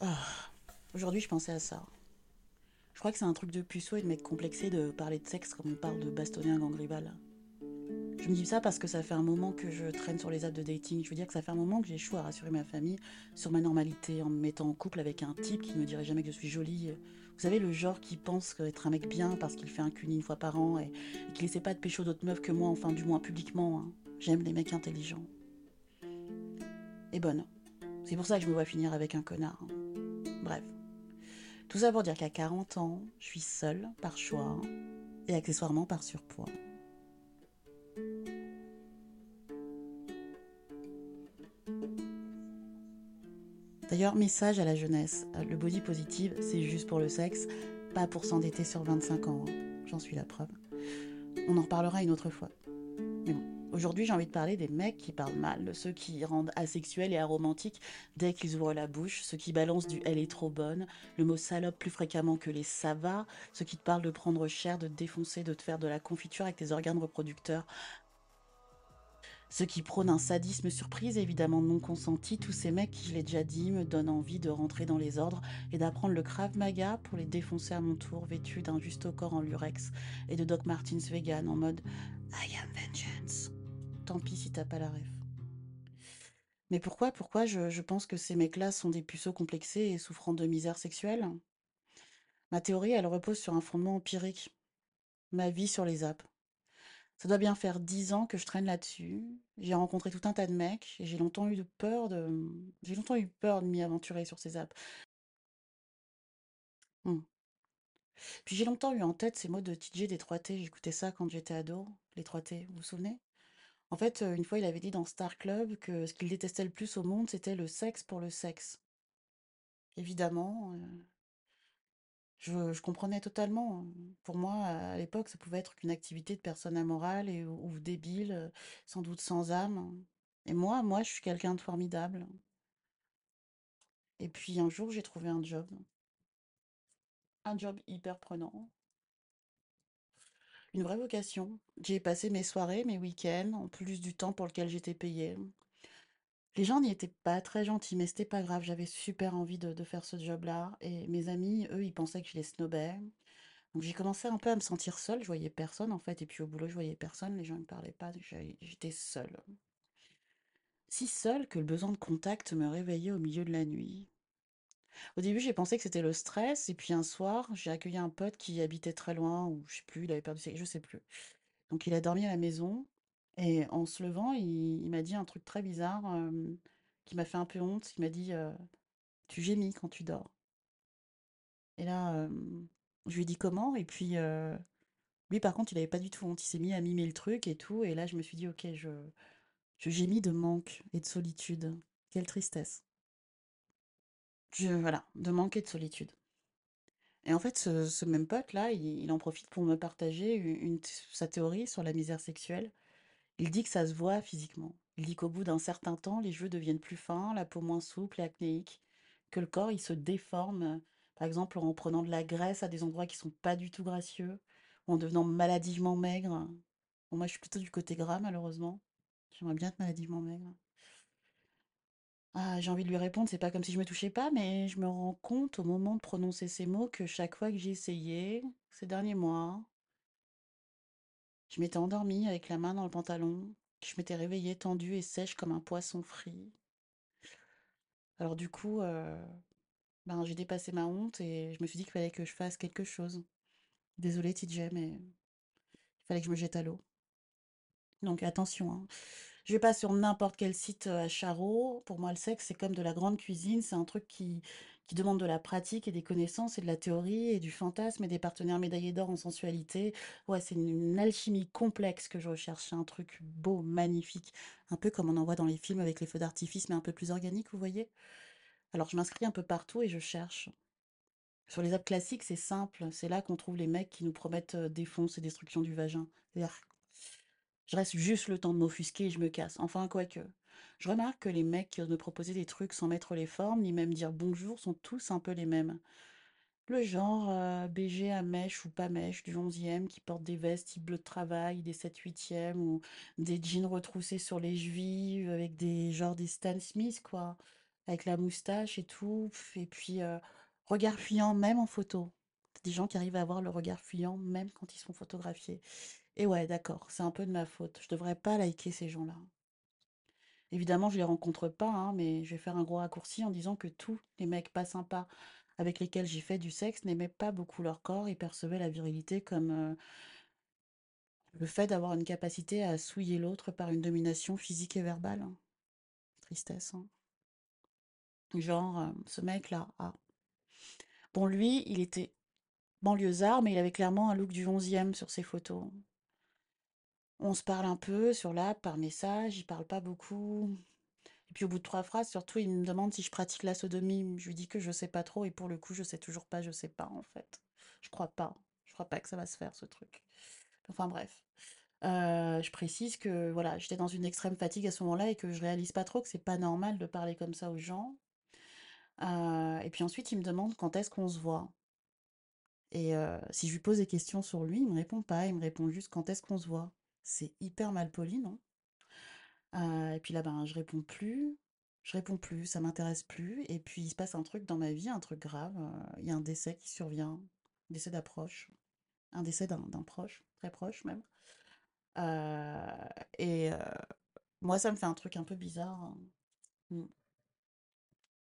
Ah, Aujourd'hui, je pensais à ça. Je crois que c'est un truc de puceau et de mec complexé de parler de sexe comme on parle de bastonner un gang rival. Je me dis ça parce que ça fait un moment que je traîne sur les apps de dating. Je veux dire que ça fait un moment que j'échoue à rassurer ma famille sur ma normalité en me mettant en couple avec un type qui ne dirait jamais que je suis jolie. Vous savez, le genre qui pense être un mec bien parce qu'il fait un cuni une fois par an et, et qu'il essaie pas de pécho d'autres meufs que moi, enfin du moins publiquement. hein. J'aime les mecs intelligents. Et bonne. C'est pour ça que je me vois finir avec un connard. hein. Bref. Tout ça pour dire qu'à 40 ans, je suis seule par choix et accessoirement par surpoids. D'ailleurs, message à la jeunesse, euh, le body positive, c'est juste pour le sexe, pas pour s'endetter sur 25 ans. hein. J'en suis la preuve. On en reparlera une autre fois. Mais bon, aujourd'hui j'ai envie de parler des mecs qui parlent mal, ceux qui rendent asexuels et aromantiques dès qu'ils ouvrent la bouche, ceux qui balancent du elle est trop bonne, le mot salope plus fréquemment que les ça va, ceux qui te parlent de prendre cher, de te défoncer, de te faire de la confiture avec tes organes reproducteurs, ceux qui prônent un sadisme surprise, évidemment non consenti, tous ces mecs qui, je l'ai déjà dit, me donnent envie de rentrer dans les ordres et d'apprendre le Krav Maga pour les défoncer à mon tour, vêtus d'un juste corps en lurex et de Doc Martens vegan en mode I am vengeance. Tant pis si t'as pas la ref. Mais pourquoi, pourquoi je, pense que ces mecs-là sont des puceaux complexés et souffrant de misère sexuelle? Ma théorie, elle repose sur un fondement empirique. Ma vie sur les apps. Ça doit bien faire dix ans que je traîne là-dessus. J'ai rencontré tout un tas de mecs et j'ai longtemps eu peur de... J'ai longtemps eu peur de m'y aventurer sur ces apps. Hmm. Puis j'ai longtemps eu en tête ces mots de TJ des 3T. J'écoutais ça quand j'étais ado, les 3T, vous vous souvenez? En fait, une fois, il avait dit dans Star Club que ce qu'il détestait le plus au monde, c'était le sexe pour le sexe. Évidemment, je, comprenais totalement. Pour moi, à l'époque, ça pouvait être qu'une activité de personne amorale ou, débile, sans doute sans âme. Et moi, moi, je suis quelqu'un de formidable. Et puis un jour, j'ai trouvé un job, un job hyper prenant, une vraie vocation. J'y ai passé mes soirées, mes week-ends, en plus du temps pour lequel j'étais payée. Les gens n'y étaient pas très gentils, mais c'était pas grave. J'avais super envie de, faire ce job-là. Et mes amis, eux, ils pensaient que je les snobais. Donc j'ai commencé un peu à me sentir seule. Je voyais personne, en fait. Et puis au boulot, je voyais personne. Les gens ne parlaient pas. J'étais seule. Si seule que le besoin de contact me réveillait au milieu de la nuit. Au début, j'ai pensé que c'était le stress. Et puis un soir, j'ai accueilli un pote qui habitait très loin, ou je sais plus, il avait perdu ses... Je sais plus. Donc il a dormi à la maison. Et en se levant, il, m'a dit un truc très bizarre qui m'a fait un peu honte. Il m'a dit Tu gémis quand tu dors. Et là, je lui ai dit comment. Et puis, lui, par contre, il avait pas du tout honte. Il s'est mis à mimer le truc et tout. Et là, je me suis dit Ok, je, je gémis de manque et de solitude. Quelle tristesse. Je, voilà, de manque et de solitude. Et en fait, ce, même pote-là, il, il en profite pour me partager une, sa théorie sur la misère sexuelle. Il dit que ça se voit physiquement. Il dit qu'au bout d'un certain temps, les cheveux deviennent plus fins, la peau moins souple et acnéique, que le corps, il se déforme, par exemple en prenant de la graisse à des endroits qui sont pas du tout gracieux, ou en devenant maladivement maigre. Moi, je suis plutôt du côté gras, malheureusement. J'aimerais bien être maladivement maigre. Ah, j'ai envie de lui répondre, c'est pas comme si je me touchais pas, mais je me rends compte au moment de prononcer ces mots que chaque fois que j'ai essayé, ces derniers mois, je m'étais endormie avec la main dans le pantalon, je m'étais réveillée tendue et sèche comme un poisson frit. Alors du coup, euh, ben, j'ai dépassé ma honte et je me suis dit qu'il fallait que je fasse quelque chose. Désolée TJ, mais il fallait que je me jette à l'eau. Donc attention, hein. Je vais pas sur n'importe quel site à Charo. Pour moi, le sexe, c'est comme de la grande cuisine. C'est un truc qui, qui demande de la pratique et des connaissances et de la théorie et du fantasme et des partenaires médaillés d'or en sensualité. Ouais, c'est une, alchimie complexe que je recherche. Un truc beau, magnifique. Un peu comme on en voit dans les films avec les feux d'artifice, mais un peu plus organique, vous voyez? Alors, je m'inscris un peu partout et je cherche. Sur les apps classiques, c'est simple. C'est là qu'on trouve les mecs qui nous promettent euh, défonce et destruction du vagin. Je reste juste le temps de m'offusquer et je me casse. Enfin, quoique. Je remarque que les mecs qui osent me proposer des trucs sans mettre les formes, ni même dire bonjour, sont tous un peu les mêmes. Le genre euh, BG à mèche ou pas mèche du 11e qui porte des vestes type bleu de travail, des 7 8 e ou des jeans retroussés sur les chevilles avec des genres des Stan Smith, quoi. avec la moustache et tout, et puis euh, regard fuyant même en photo. Des gens qui arrivent à avoir le regard fuyant même quand ils sont photographiés. Et ouais, d'accord, c'est un peu de ma faute. Je devrais pas liker ces gens-là. Évidemment, je les rencontre pas, hein, mais je vais faire un gros raccourci en disant que tous les mecs pas sympas avec lesquels j'ai fait du sexe n'aimaient pas beaucoup leur corps et percevaient la virilité comme euh, le fait d'avoir une capacité à souiller l'autre par une domination physique et verbale. hein. Tristesse, hein. Genre, euh, ce mec-là, ah. Bon, lui, il était banlieusard, mais il avait clairement un look du 11e sur ses photos. On se parle un peu sur l'app, par message, il parle pas beaucoup. Et puis au bout de trois phrases, surtout, il me demande si je pratique la sodomie. Je lui dis que je sais pas trop, et pour le coup, je sais toujours pas, je sais pas en fait. Je crois pas. Je crois pas que ça va se faire ce truc. Enfin bref. Euh, je précise que voilà, j'étais dans une extrême fatigue à ce moment-là et que je réalise pas trop que c'est pas normal de parler comme ça aux gens. Euh, et puis ensuite, il me demande quand est-ce qu'on se voit. Et euh, si je lui pose des questions sur lui, il me répond pas. Il me répond juste quand est-ce qu'on se voit. C'est hyper mal poli, non? Et puis là, ben, je réponds plus. Je réponds plus, ça m'intéresse plus. Et puis il se passe un truc dans ma vie, un truc grave. Il y a un décès qui survient, décès d'approche, un décès d'un proche, très proche même. Et moi, ça me fait un truc un peu bizarre. hein. Mm.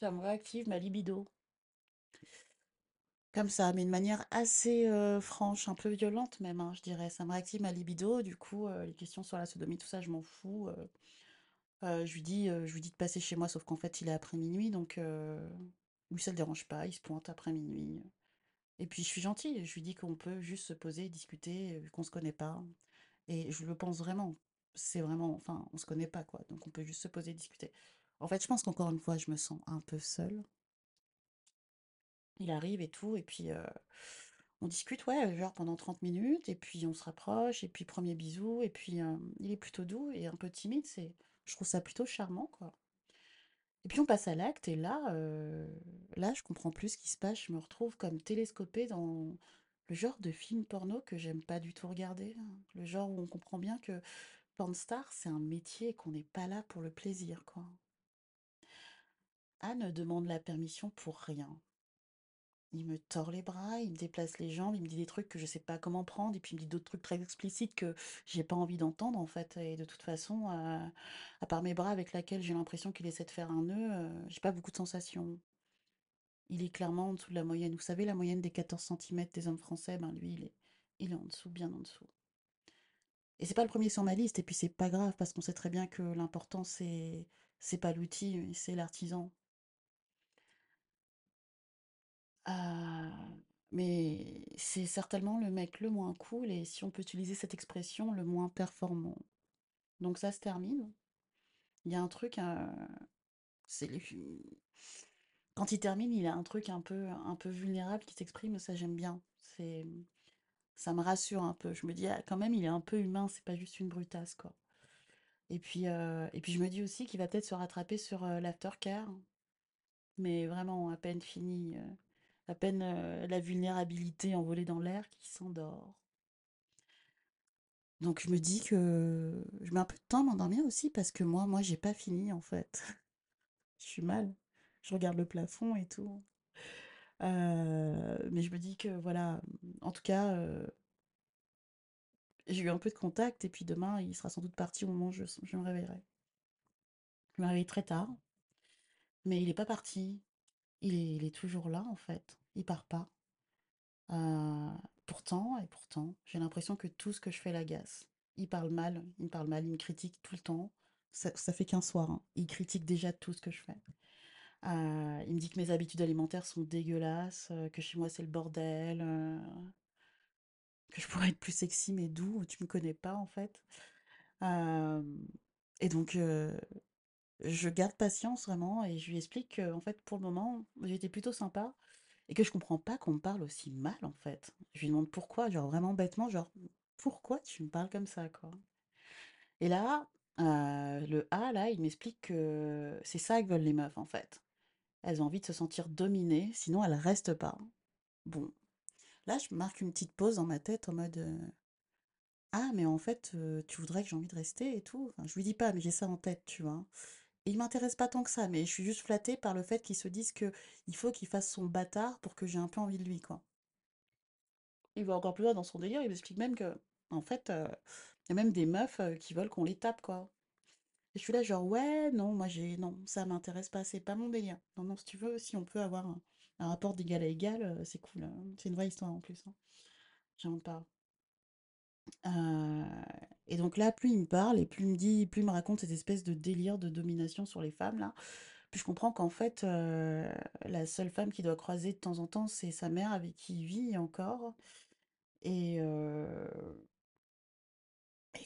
Ça me réactive ma libido. Comme ça, mais de manière assez euh, franche, un peu violente même, hein, je dirais. Ça me réactive ma libido. Du coup, euh, les questions sur la sodomie, tout ça, je m'en fous. euh. Je lui dis, je lui dis de passer chez moi, sauf qu'en fait, il est après minuit, donc euh, lui, ça le dérange pas. Il se pointe après minuit. Et puis, je suis gentille. Je lui dis qu'on peut juste se poser, discuter, euh, qu'on se connaît pas. Et je le pense vraiment. C'est vraiment, enfin, on se connaît pas, quoi. Donc, on peut juste se poser, discuter. En fait, je pense qu'encore une fois, je me sens un peu seule. Il arrive et tout, et puis on discute, ouais, genre pendant 30 minutes, et puis on se rapproche, et puis premier bisou, et puis il est plutôt doux et un peu timide, c'est, je trouve ça plutôt charmant, quoi. Et puis on passe à l'acte, et là, euh, là, je comprends plus ce qui se passe, je me retrouve comme télescopée dans le genre de film porno que j'aime pas du tout regarder. Le genre où on comprend bien que porn star, c'est un métier et qu'on n'est pas là pour le plaisir, quoi. Anne demande la permission pour rien. Il me tord les bras, il me déplace les jambes, il me dit des trucs que je sais pas comment prendre, et puis il me dit d'autres trucs très explicites que j'ai pas envie d'entendre en fait. Et de toute façon, euh, à part mes bras avec lesquels j'ai l'impression qu'il essaie de faire un nœud, euh, j'ai pas beaucoup de sensations. Il est clairement en dessous de la moyenne. Vous savez, la moyenne des 14 centimètres des hommes français, ben lui, il est, il est en dessous, bien en dessous. Et c'est pas le premier sur ma liste, et puis c'est pas grave, parce qu'on sait très bien que l'important c'est c'est pas l'outil, c'est l'artisan. Ah, mais c'est certainement le mec le moins cool et si on peut utiliser cette expression, le moins performant. Donc ça se termine. Il y a un truc, euh, c'est quand il termine, il a un truc un peu, un peu vulnérable qui s'exprime. Ça j'aime bien. C'est, ça me rassure un peu. Je me dis ah, quand même, il est un peu humain. C'est pas juste une brutasse quoi. Et puis, euh, et puis je me dis aussi qu'il va peut-être se rattraper sur euh, l'aftercare. Mais vraiment, à peine fini, à peine euh, la vulnérabilité envolée dans l'air qui s'endort. Donc je me dis que je mets un peu de temps à m'endormir aussi parce que moi, moi, j'ai pas fini en fait. Je suis mal. Je regarde le plafond et tout. Euh, mais je me dis que voilà, en tout cas, euh, j'ai eu un peu de contact et puis demain, il sera sans doute parti au moment où je, je me réveillerai. Je me réveille très tard, mais il est pas parti. Il est, toujours là en fait. Il part pas. Heu, pourtant et pourtant, j'ai l'impression que tout ce que je fais l'agace. Il parle mal, il me parle mal, il me critique tout le temps. Ça fait qu'un soir, hein. Il critique déjà tout ce que je fais. Heu, il me dit que mes habitudes alimentaires sont dégueulasses, heu, que chez moi c'est le bordel, que je pourrais être plus sexy mais d'où? Tu me connais pas en fait. Et donc je garde patience vraiment et je lui explique qu'en fait pour le moment, j'étais plutôt sympa et que je comprends pas qu'on me parle aussi mal en fait. Je lui demande pourquoi, genre vraiment bêtement, genre pourquoi tu me parles comme ça quoi? Et là, heu, le A là, il m'explique que c'est ça que veulent les meufs en fait. Elles ont envie de se sentir dominées, sinon elles restent pas. Bon, là je marque une petite pause dans ma tête en mode, heu: «Ah mais en fait, heu, tu voudrais que j'ai envie de rester et tout?» je lui dis pas, mais j'ai ça en tête, tu vois? Il m'intéresse pas tant que ça, mais je suis juste flattée par le fait qu'il se dise que il faut qu'il fasse son bâtard pour que j'ai un peu envie de lui, quoi. Il va encore plus loin dans son délire, il m'explique même que, en fait, euh, il y a même des meufs euh, qui veulent qu'on les tape, quoi. Et je suis là, genre, ouais, non, moi j'ai. Non, ça m'intéresse pas, c'est pas mon délire. Non, non, si tu veux, si on peut avoir un, rapport d'égal à égal, euh, c'est cool. C'est une vraie histoire en plus. Hein. J'en parle. Et donc là, plus il me parle et plus il me dit, plus il me raconte cette espèce de délire de domination sur les femmes là, puis je comprends qu'en fait, la seule femme qu'il doit croiser de temps en temps, c'est sa mère avec qui il vit encore, et, et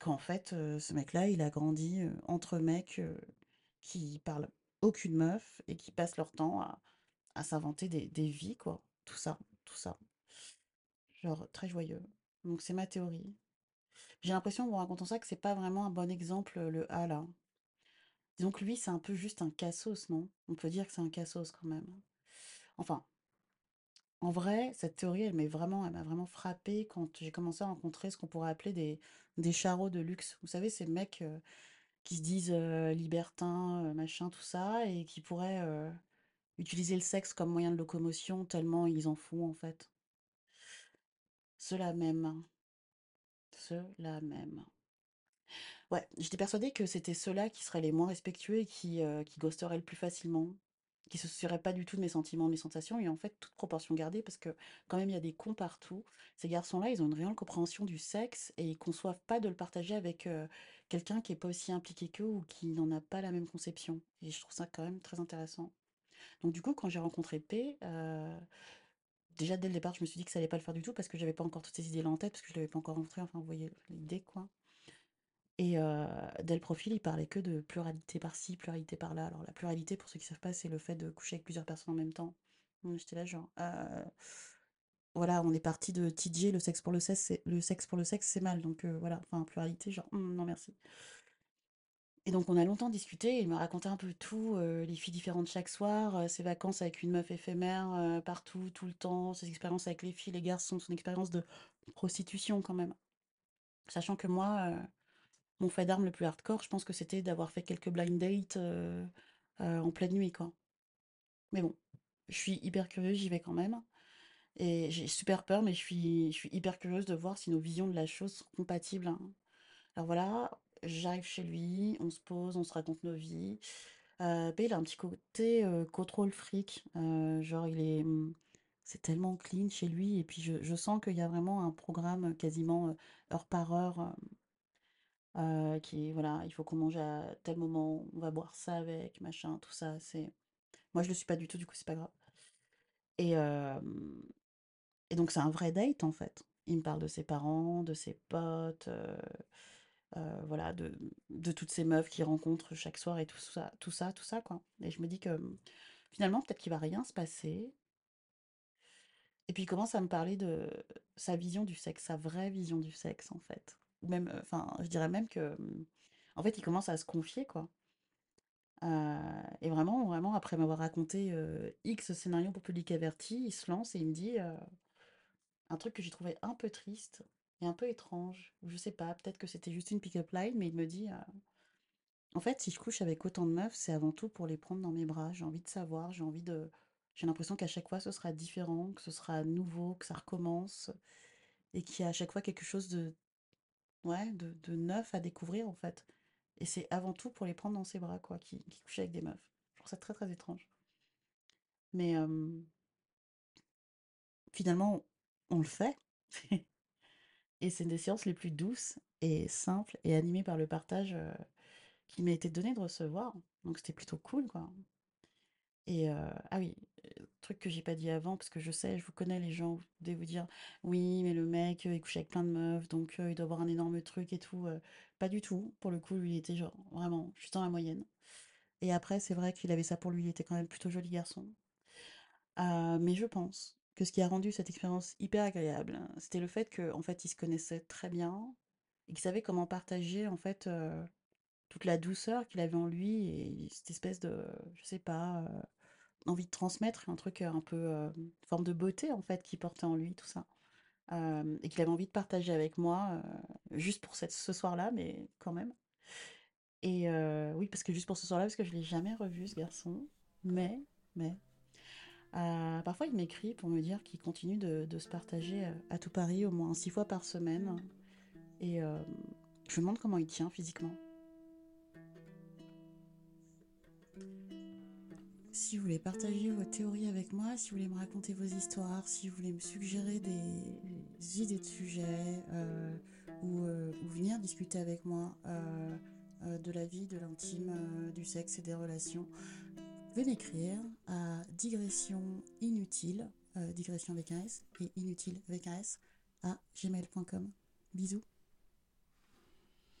qu'en fait, ce mec-là, il a grandi entre mecs qui parlent aucune meuf et qui passent leur temps à, à s'inventer des, des vies, quoi. Tout ça, tout ça. Genre, très joyeux. Donc c'est ma théorie. J'ai l'impression, en racontant ça, que c'est pas vraiment un bon exemple, le A là. Disons que lui, c'est un peu juste un cassos, non? On peut dire que c'est un cassos quand même. Enfin, en vrai, cette théorie, elle m'a vraiment frappée quand j'ai commencé à rencontrer ce qu'on pourrait appeler des, des charros de luxe. Vous savez, ces mecs euh, qui se disent libertins, machin, tout ça, et qui pourraient euh, utiliser le sexe comme moyen de locomotion tellement ils en font en fait. Ceux-là même. Ceux-là même. Ouais, j'étais persuadée que c'était ceux-là qui seraient les moins respectueux et qui, euh, qui ghosteraient le plus facilement, qui se soucieraient pas du tout de mes sentiments, de mes sensations, et en fait, toute proportion gardée, parce que quand même, il y a des cons partout. Ces garçons-là, ils ont une réelle compréhension du sexe et ils conçoivent pas de le partager avec euh, quelqu'un qui est pas aussi impliqué qu'eux ou qui n'en a pas la même conception. Et je trouve ça quand même très intéressant. Donc du coup, quand j'ai rencontré P, euh, déjà dès le départ, je me suis dit que ça allait pas le faire du tout parce que j'avais pas encore toutes ces idées-là en tête, parce que je l'avais pas encore rencontré, enfin, vous voyez l'idée, quoi. Et heu, dès le profil, il parlait que de pluralité par-ci, pluralité par-là. Alors la pluralité, pour ceux qui savent pas, c'est le fait de coucher avec plusieurs personnes en même temps. J'étais là genre, heu, voilà, on est parti de TJ, le sexe pour le sexe, c'est le sexe pour le sexe, c'est mal. Donc heu, voilà, enfin pluralité, genre, mmh, non merci. Et donc on a longtemps discuté, il m'a raconté un peu tout, heu, les filles différentes chaque soir, heu, ses vacances avec une meuf éphémère, heu, partout, tout le temps, ses expériences avec les filles, les garçons, son expérience de prostitution quand même. Sachant que moi, mon fait d'armes le plus hardcore, je pense que c'était d'avoir fait quelques blind dates, en pleine nuit, quoi. Mais bon, je suis hyper curieuse, j'y vais quand même et j'ai super peur, mais je suis je suis hyper curieuse de voir si nos visions de la chose sont compatibles, hein. Alors voilà, j'arrive chez lui, on se pose, on se raconte nos vies. Heu, beh, il a un petit côté, heu, contrôle fric, heu, genre il est, mmh, c'est tellement clean chez lui et puis je je sens qu'il y a vraiment un programme, quasiment, heu, heure par heure, Heu, qui voilà, il faut qu'on mange à tel moment, on va boire ça avec, machin, tout ça, c'est moi je le suis pas du tout, du coup c'est pas grave et et donc c'est un vrai date en fait. Il me parle de ses parents, de ses potes, heu, voilà, de de toutes ces meufs qu'il rencontre chaque soir et tout ça tout ça tout ça quoi et je me dis que, mmh, finalement peut-être qu'il va rien se passer et puis il commence à me parler de sa vision du sexe, sa vraie vision du sexe en fait. Même, heu, enfin je dirais même que, mmh, en fait il commence à se confier quoi. Heu et vraiment vraiment après m'avoir raconté, X scénarios pour public averti, il se lance et il me dit, un truc que j'ai trouvé un peu triste et un peu étrange, je sais pas, peut-être que c'était juste une pick-up line, mais il me dit, «En fait, si je couche avec autant de meufs, c'est avant tout pour les prendre dans mes bras. J'ai envie de savoir, j'ai envie de j'ai l'impression qu'à chaque fois ce sera différent, que ce sera nouveau, que ça recommence et qu'il y a à chaque fois quelque chose de ouais, de de neuf à découvrir, en fait et c'est avant tout pour les prendre dans ses bras, quoi, qu'il qu'il couche avec des meufs». Je trouve ça très, très étrange. Mais finalement, on le fait et c'est une des séances les plus douces et simples et animées par le partage, heu, qui m'a été donné de recevoir. Donc c'était plutôt cool, quoi et heu, ah oui, heu, truc que j'ai pas dit avant parce que je sais, je vous connais les gens, vous devez vous dire: «Oui, mais le mec, il couche avec plein de meufs, donc il doit avoir un énorme truc et tout», pas du tout. Pour le coup, lui, il était genre vraiment juste dans la moyenne et après, c'est vrai qu'il avait ça pour lui, il était quand même plutôt joli garçon. Mais je pense que ce qui a rendu cette expérience hyper agréable, c'était le fait qu'en fait, ils se connaissaient très bien et qu'ils savaient comment partager, en fait, heu, toute la douceur qu'il avait en lui et cette espèce de, je sais pas, heu, envie de transmettre, un truc, heu, un peu, forme de beauté, en fait, qu'il portait en lui, tout ça. Et qu'il avait envie de partager avec moi, juste pour cette ce soir-là, mais quand même Et euh, oui, parce que juste pour ce soir-là, parce que je l'ai jamais revu, ce garçon. Mais, mais, euh, parfois il m'écrit pour me dire qu'il continue de, se partager euh, à tout Paris au moins six fois par semaine. Et euh, je me demande comment il tient physiquement. Si vous voulez partager vos théories avec moi, si vous voulez me raconter vos histoires, si vous voulez me suggérer des idées de sujets ou, venir discuter avec moi de la vie, de l'intime, du sexe et des relations, pouvez m'écrire à digression inutile, euh, digression avec un S et inutile avec un S, à gmail.com. Bisous.